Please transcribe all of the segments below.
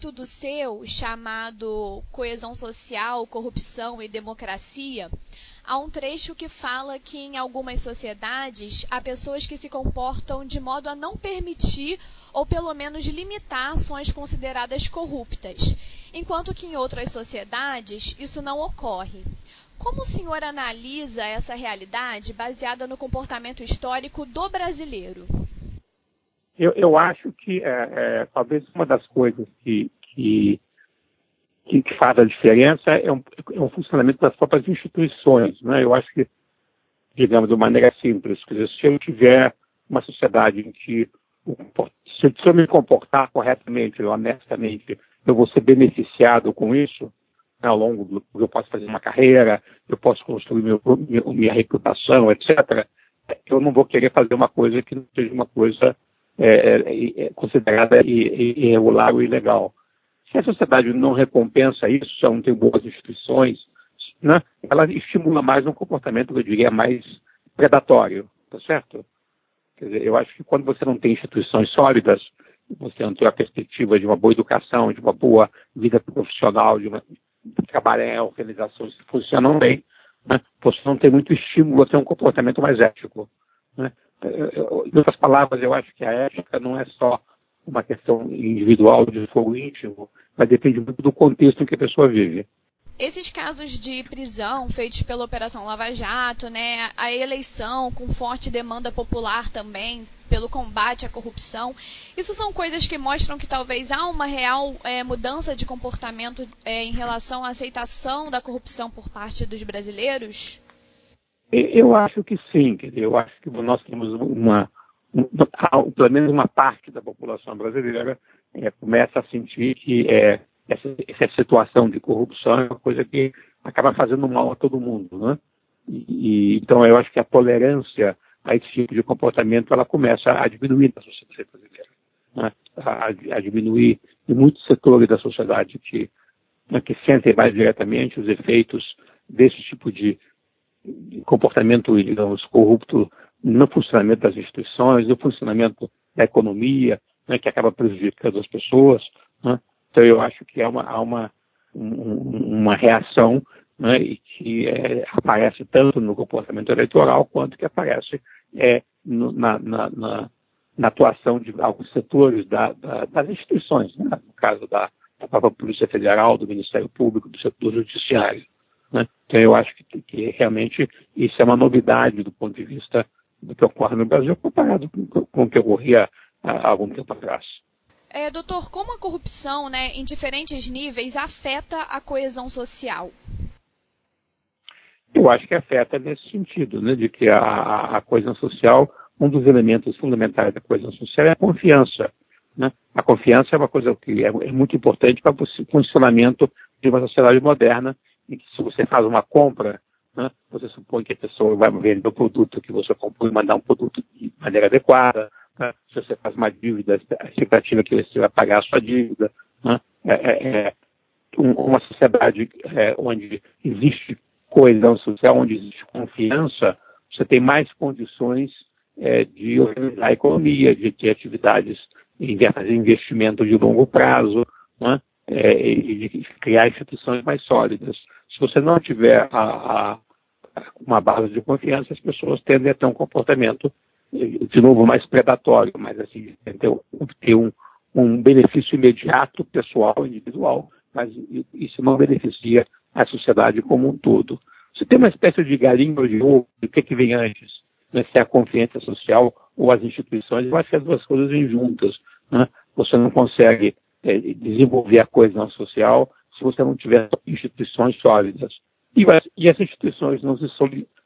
estudo seu chamado Coesão Social, Corrupção e Democracia, há um trecho que fala que em algumas sociedades há pessoas que se comportam de modo a não permitir ou pelo menos limitar ações consideradas corruptas, enquanto que em outras sociedades isso não ocorre. Como o senhor analisa essa realidade baseada no comportamento histórico do brasileiro? Eu, eu acho que é, é, talvez uma das coisas que, que, que, faz a diferença é um, é um, funcionamento das próprias instituições. Né? Eu acho que, digamos de maneira simples, dizer, se eu tiver uma sociedade em que se eu me comportar corretamente, honestamente, eu vou ser beneficiado com isso né, ao longo do eu posso fazer uma carreira, eu posso construir meu, minha reputação, etc. Eu não vou querer fazer uma coisa que não seja uma coisa é, é, é, considerada irregular ou ilegal. Se a sociedade não recompensa isso, ela não tem boas instituições, né, ela estimula mais um comportamento, eu diria, mais predatório, tá certo? Quer dizer, eu acho que quando você não tem instituições sólidas, você não tem a perspectiva de uma boa educação, de uma boa vida profissional, de uma trabalhar em organizações que funcionam bem, né, você não tem muito estímulo a ter um comportamento mais ético. Né? Em outras palavras, eu acho que a ética não é só uma questão individual de fogo íntimo, mas depende muito do contexto em que a pessoa vive. Esses casos de prisão feitos pela Operação Lava Jato, né, a eleição com forte demanda popular também pelo combate à corrupção, isso são coisas que mostram que talvez há uma real é, mudança de comportamento é, em relação à aceitação da corrupção por parte dos brasileiros? Eu acho que sim, eu acho que nós temos uma, uma pelo menos uma parte da população brasileira é, começa a sentir que é, essa, essa, situação de corrupção é uma coisa que acaba fazendo mal a todo mundo, né? E, então eu acho que a tolerância a esse tipo de comportamento ela começa a diminuir na sociedade brasileira, né? a, a, diminuir em muitos setores da sociedade que, né, que sentem mais diretamente os efeitos desse tipo de comportamento, digamos, corrupto no funcionamento das instituições, no funcionamento da economia, né, que acaba prejudicando as pessoas. Né? Então, eu acho que há uma, há uma, um, uma reação né, e que é, aparece tanto no comportamento eleitoral quanto que aparece é, no, na, na, na, na, atuação de alguns setores da, da, das instituições, né? no caso da, da própria Polícia Federal, do Ministério Público, do setor judiciário. Né? Então, eu acho que, que, realmente isso é uma novidade do ponto de vista do que ocorre no Brasil, comparado com, com o que ocorria há algum tempo atrás. É, doutor, como a corrupção, né, em diferentes níveis, afeta a coesão social? Eu acho que afeta nesse sentido, né, de que a, a coesão social, um dos elementos fundamentais da coesão social é a confiança. Né? A confiança é uma coisa que é, é muito importante para o funcionamento de uma sociedade moderna que se você faz uma compra, né, você supõe que a pessoa vai vender o produto que você comprou e mandar um produto de maneira adequada. Né? Se você faz uma dívida, a expectativa é que você vai pagar a sua dívida. Né? É, é, é uma sociedade é, onde existe coesão social, onde existe confiança, você tem mais condições é, de organizar a economia, de ter atividades fazer investimento de longo prazo, né? é, e de criar instituições mais sólidas. Se você não tiver a, a, uma base de confiança, as pessoas tendem a ter um comportamento, de novo, mais predatório, mais assim, ter, um, um benefício imediato, pessoal, individual, mas isso não beneficia a sociedade como um todo. Você tem uma espécie de galinho de ovo, o que, que vem antes? Né? Se é a confiança social ou as instituições, eu acho que as duas coisas vêm juntas. Né? Você não consegue é, desenvolver a coesão social se você não tiver instituições sólidas. E, e essas instituições não se,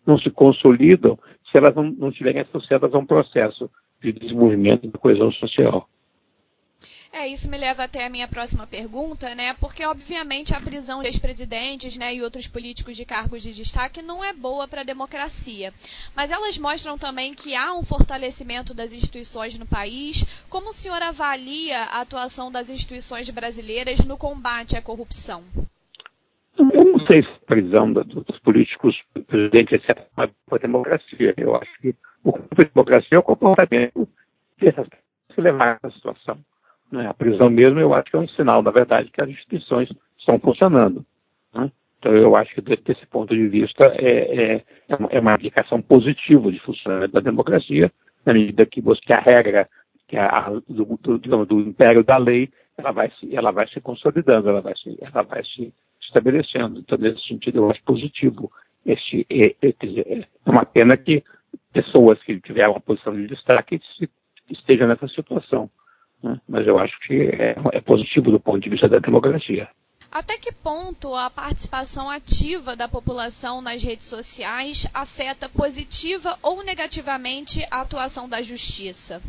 não se consolidam se elas não, não estiverem associadas a um processo de desenvolvimento da coesão social. É, isso me leva até a minha próxima pergunta, né? Porque, obviamente, a prisão de ex-presidentes né, e outros políticos de cargos de destaque não é boa para a democracia. Mas elas mostram também que há um fortalecimento das instituições no país. Como o senhor avalia a atuação das instituições brasileiras no combate à corrupção? Eu não sei se a prisão dos políticos, presidentes, etc., é para a democracia. Eu acho que o da democracia é o comportamento dessas pessoas que levaram a situação. Né? A prisão mesmo eu acho que é um sinal, na verdade, que as instituições estão funcionando. Né? Então eu acho que desse ponto de vista é, é, é uma aplicação positiva de funcionamento da democracia, na medida que, você, a regra que a, do, do, digamos, do império da lei ela vai se, ela vai se consolidando, ela vai se, ela vai se estabelecendo. Então, nesse sentido, eu acho positivo. Este, é, é, é uma pena que pessoas que tiveram uma posição de destaque estejam nessa situação. Né? Mas eu acho que é, é positivo do ponto de vista da democracia. Até que ponto a participação ativa da população nas redes sociais afeta positiva ou negativamente a atuação da justiça?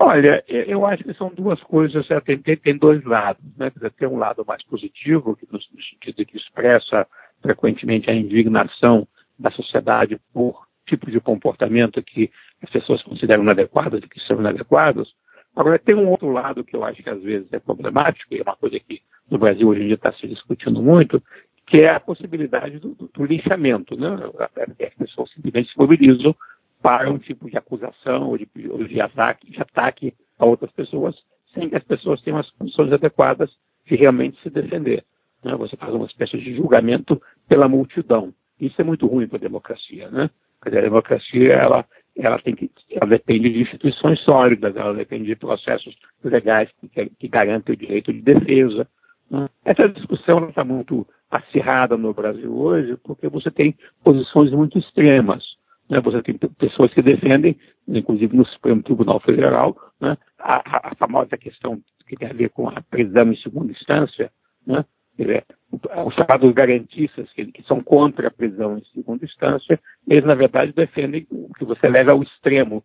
Olha, eu acho que são duas coisas, é, tem, tem, dois lados. Né? Tem um lado mais positivo, que no sentido que expressa frequentemente a indignação da sociedade por tipo de comportamento que as pessoas consideram inadequados e que são inadequados. Agora, tem um outro lado que eu acho que às vezes é problemático, e é uma coisa que no Brasil hoje em dia está se discutindo muito, que é a possibilidade do, do, do linchamento. Né? As pessoas simplesmente se mobilizam para um tipo de acusação ou de, ou de, ataque, de ataque a outras pessoas, sem que as pessoas tenham as condições adequadas de realmente se defender. Né? Você faz uma espécie de julgamento pela multidão. Isso é muito ruim para a democracia. Né? Quer dizer, a democracia ela, ela, tem que, ela depende de instituições sólidas, ela depende de processos legais que, que garantem o direito de defesa. Né? Essa discussão está muito acirrada no Brasil hoje porque você tem posições muito extremas. Né? Você tem pessoas que defendem, inclusive no Supremo Tribunal Federal, né? a, a, famosa questão que tem a ver com a prisão em segunda instância, né? os chamados garantistas, que, que, são contra a prisão em segunda instância, eles, na verdade, defendem que você leve ao extremo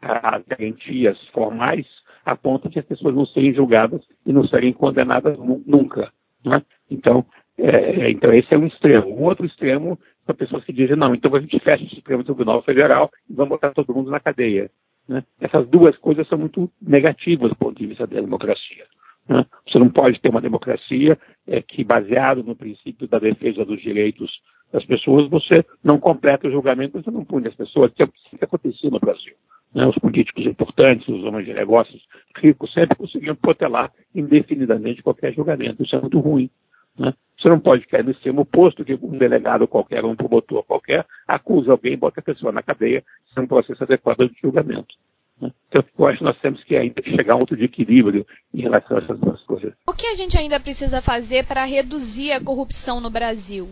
as garantias formais a ponto de as pessoas não serem julgadas e não serem condenadas nunca. Né? Então, é, então, esse é um extremo. O outro extremo são pessoas que dizem, não, então a gente fecha o Supremo Tribunal Federal e vamos botar todo mundo na cadeia. Né? Essas duas coisas são muito negativas do ponto de vista da democracia. Né? Você não pode ter uma democracia é, que, baseado no princípio da defesa dos direitos das pessoas, você não completa o julgamento, você não pune as pessoas, que é o que aconteceu no Brasil. Né? Os políticos importantes, os homens de negócios ricos, sempre conseguiam protelar indefinidamente qualquer julgamento. Isso é muito ruim. Né? Você não pode cair no extremo oposto, que um delegado qualquer, um promotor qualquer, acusa alguém e bota a pessoa na cadeia sem um processo adequado de julgamento. Né? Então, eu acho que nós temos que ainda chegar a um outro de equilíbrio em relação a essas duas coisas. O que a gente ainda precisa fazer para reduzir a corrupção no Brasil?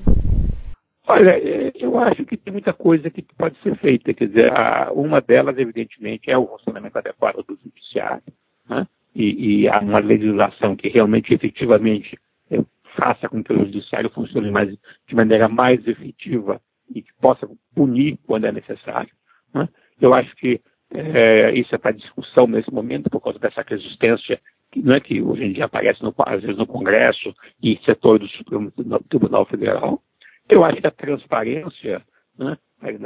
Olha, é, eu acho que tem muita coisa que pode ser feita. Quer dizer, uma delas, evidentemente, é o funcionamento adequado do judiciário. Né? E, e há uma legislação que realmente, efetivamente, faça com que o judiciário funcione mais, de maneira mais efetiva e que possa punir quando é necessário. Né? Eu acho que é, isso é para discussão nesse momento por causa dessa resistência que, é, que hoje em dia aparece no, às vezes no Congresso e setor do Supremo Tribunal Federal. Eu acho que a transparência né,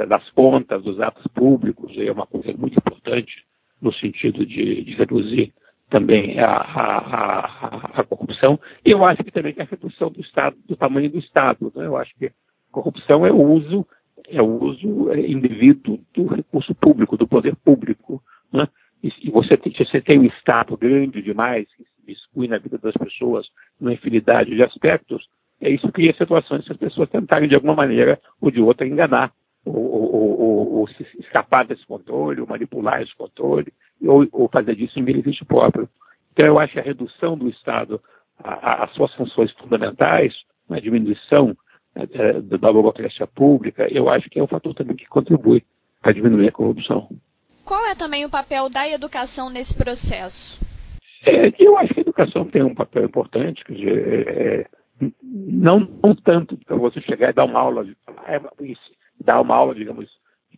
das contas, dos atos públicos é uma coisa muito importante no sentido de, de reduzir também a, a, a, a, corrupção, e eu acho que também a redução do Estado, do tamanho do Estado. Né? Eu acho que corrupção é o uso, é o uso é, indevido do recurso público, do poder público. Né? E, e você, tem, você tem um Estado grande demais, que se exclui na vida das pessoas numa infinidade de aspectos, é isso cria situações que as pessoas tentarem de alguma maneira ou de outra enganar ou, ou, ou, ou se escapar desse controle, ou manipular esse controle, ou, fazer disso em benefício próprio. Então, eu acho que a redução do Estado às suas funções fundamentais, a diminuição da burocracia pública, eu acho que é um fator também que contribui para diminuir a corrupção. Qual é também o papel da educação nesse processo? É, eu acho que a educação tem um papel importante, quer dizer, é, não, não tanto para você chegar e dar uma aula, de, é, dar uma aula, digamos,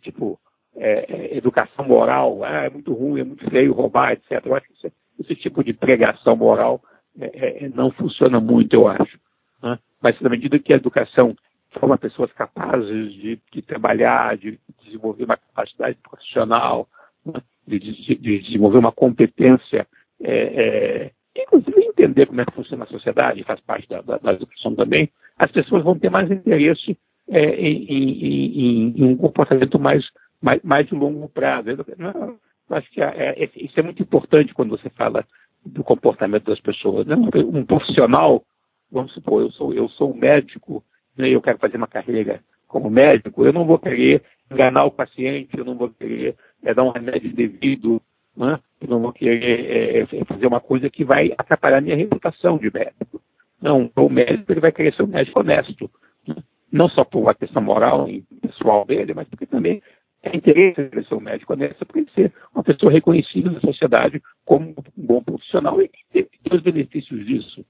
tipo, é, é, educação moral, ah, é muito ruim, é muito feio roubar, etc. Eu acho que esse, esse tipo de pregação moral é, é, é, não funciona muito, eu acho. Né? Mas na medida que a educação forma pessoas capazes de, de trabalhar, de desenvolver uma capacidade profissional, né? de, de, de, desenvolver uma competência, é, inclusive entender como é que funciona a sociedade, faz parte da, da, da educação também, as pessoas vão ter mais interesse em, em, em, em um comportamento mais mais, mais de longo prazo. Eu, acho que é, é, isso é muito importante quando você fala do comportamento das pessoas. Né? Um profissional, vamos supor, eu sou, eu sou médico, né, eu quero fazer uma carreira como médico, eu não vou querer enganar o paciente, eu não vou querer é, dar um remédio devido, né? eu não vou querer é, fazer uma coisa que vai atrapalhar minha reputação de médico. Não, o médico ele vai querer ser um médico honesto. Né? Não só por uma questão moral e pessoal dele, mas porque também é interesse de ser um médico honesto, porque ele ser uma pessoa reconhecida na sociedade como um bom profissional e ter os benefícios disso.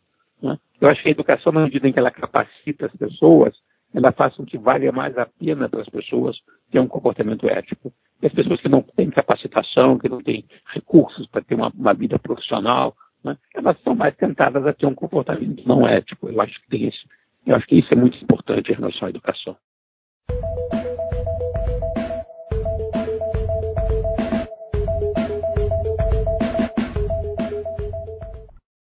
Né? Eu acho que a educação, na medida em que ela capacita as pessoas, ela faz com que valha mais a pena para as pessoas ter um comportamento ético. E as pessoas que não têm capacitação, que não têm recursos para ter uma, uma vida profissional, né, elas são mais tentadas a ter um comportamento não ético. Eu acho que tem isso. Eu acho que isso é muito importante em relação à educação.